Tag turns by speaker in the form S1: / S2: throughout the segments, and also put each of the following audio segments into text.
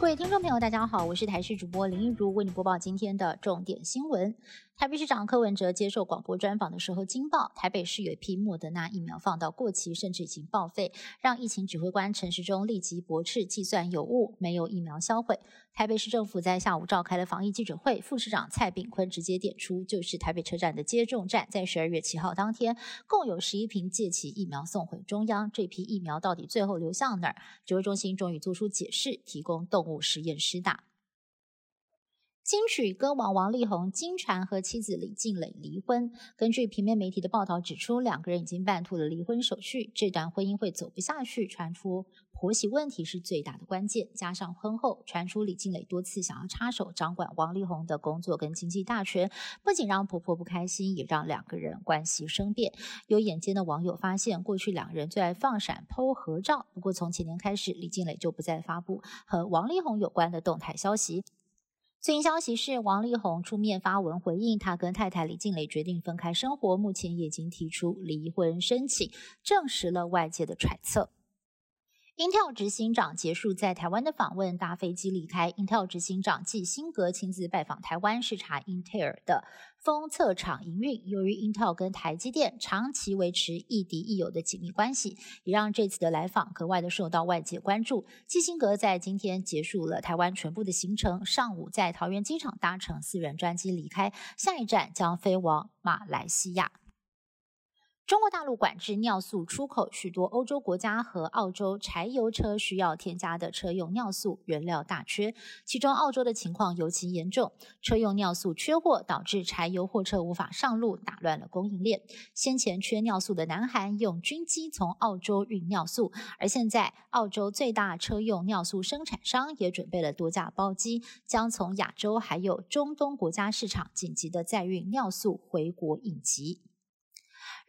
S1: 各位听众朋友，大家好，我是台视主播林一如，为你播报今天的重点新闻。台北市长柯文哲接受广播专访的时候，惊爆台北市有一批莫德纳疫苗放到过期，甚至已经报废，让疫情指挥官陈时中立即驳斥计算有误，没有疫苗销毁。台北市政府在下午召开了防疫记者会，副市长蔡炳坤直接点出，就是台北车站的接种站，在十二月七号当天，共有十一瓶借期疫苗送回中央，这批疫苗到底最后流向哪儿？指挥中心终于做出解释，提供动物物实验施打。金曲歌王王力宏经常和妻子李静蕾离婚。根据平面媒体的报道指出，两个人已经办妥了离婚手续，这段婚姻会走不下去。传出婆媳问题是最大的关键，加上婚后传出李静蕾多次想要插手掌管王力宏的工作跟经济大权，不仅让婆婆不开心，也让两个人关系生变。有眼尖的网友发现，过去两人最爱放闪剖合照，不过从前年开始，李静蕾就不再发布和王力宏有关的动态消息。最新消息是，王力宏出面发文回应，他跟太太李静蕾决定分开生活，目前已经提出离婚申请，证实了外界的揣测。Intel 执行长结束在台湾的访问，搭飞机离开。Intel 执行长季辛格亲自拜访台湾，视察 Intel 的封测厂营运。由于 Intel 跟台积电长期维持亦敌亦友的紧密关系，也让这次的来访格外的受到外界关注。季辛格在今天结束了台湾全部的行程，上午在桃园机场搭乘私人专机离开，下一站将飞往马来西亚。中国大陆管制尿素出口，许多欧洲国家和澳洲柴油车需要添加的车用尿素原料大缺，其中澳洲的情况尤其严重，车用尿素缺货，导致柴油货车无法上路，打乱了供应链。先前缺尿素的南韩用军机从澳洲运尿素，而现在澳洲最大车用尿素生产商也准备了多架包机，将从亚洲还有中东国家市场紧急的载运尿素回国应急。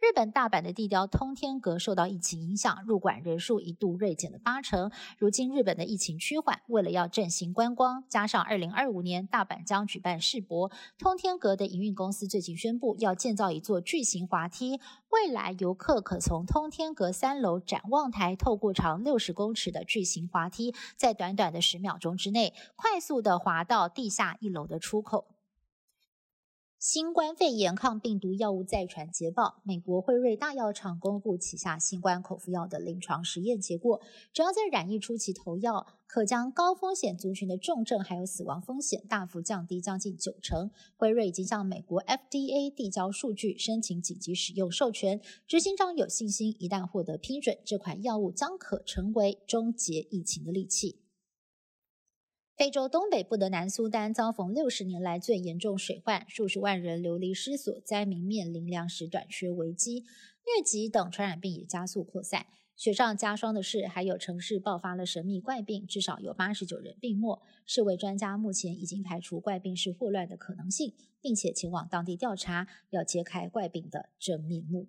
S1: 日本大阪的地标通天阁受到疫情影响，入馆人数一度锐减了八成。如今日本的疫情趋缓，为了要振兴观光，加上二零二五年大阪将举办世博，通天阁的营运公司最近宣布要建造一座巨型滑梯，未来游客可从通天阁三楼展望台透过长六十公尺的巨型滑梯，在短短的十秒钟之内，快速的滑到地下一楼的出口。新冠肺炎抗病毒药物再传捷报，美国辉瑞大药厂公布旗下新冠口服药的临床实验结果，只要在染疫初期投药，可将高风险族群的重症还有死亡风险大幅降低将近九成。辉瑞已经向美国 FDA 递交数据，申请紧急使用授权。执行长有信心，一旦获得批准，这款药物将可成为终结疫情的利器。非洲东北部的南苏丹遭逢六十年来最严重水患，数十万人流离失所，灾民面临粮食短缺危机，疟疾等传染病也加速扩散。雪上加霜的是，还有城市爆发了神秘怪病，至少有八十九人病没。世卫专家目前已经排除怪病是霍乱的可能性，并且前往当地调查，要揭开怪病的真面目。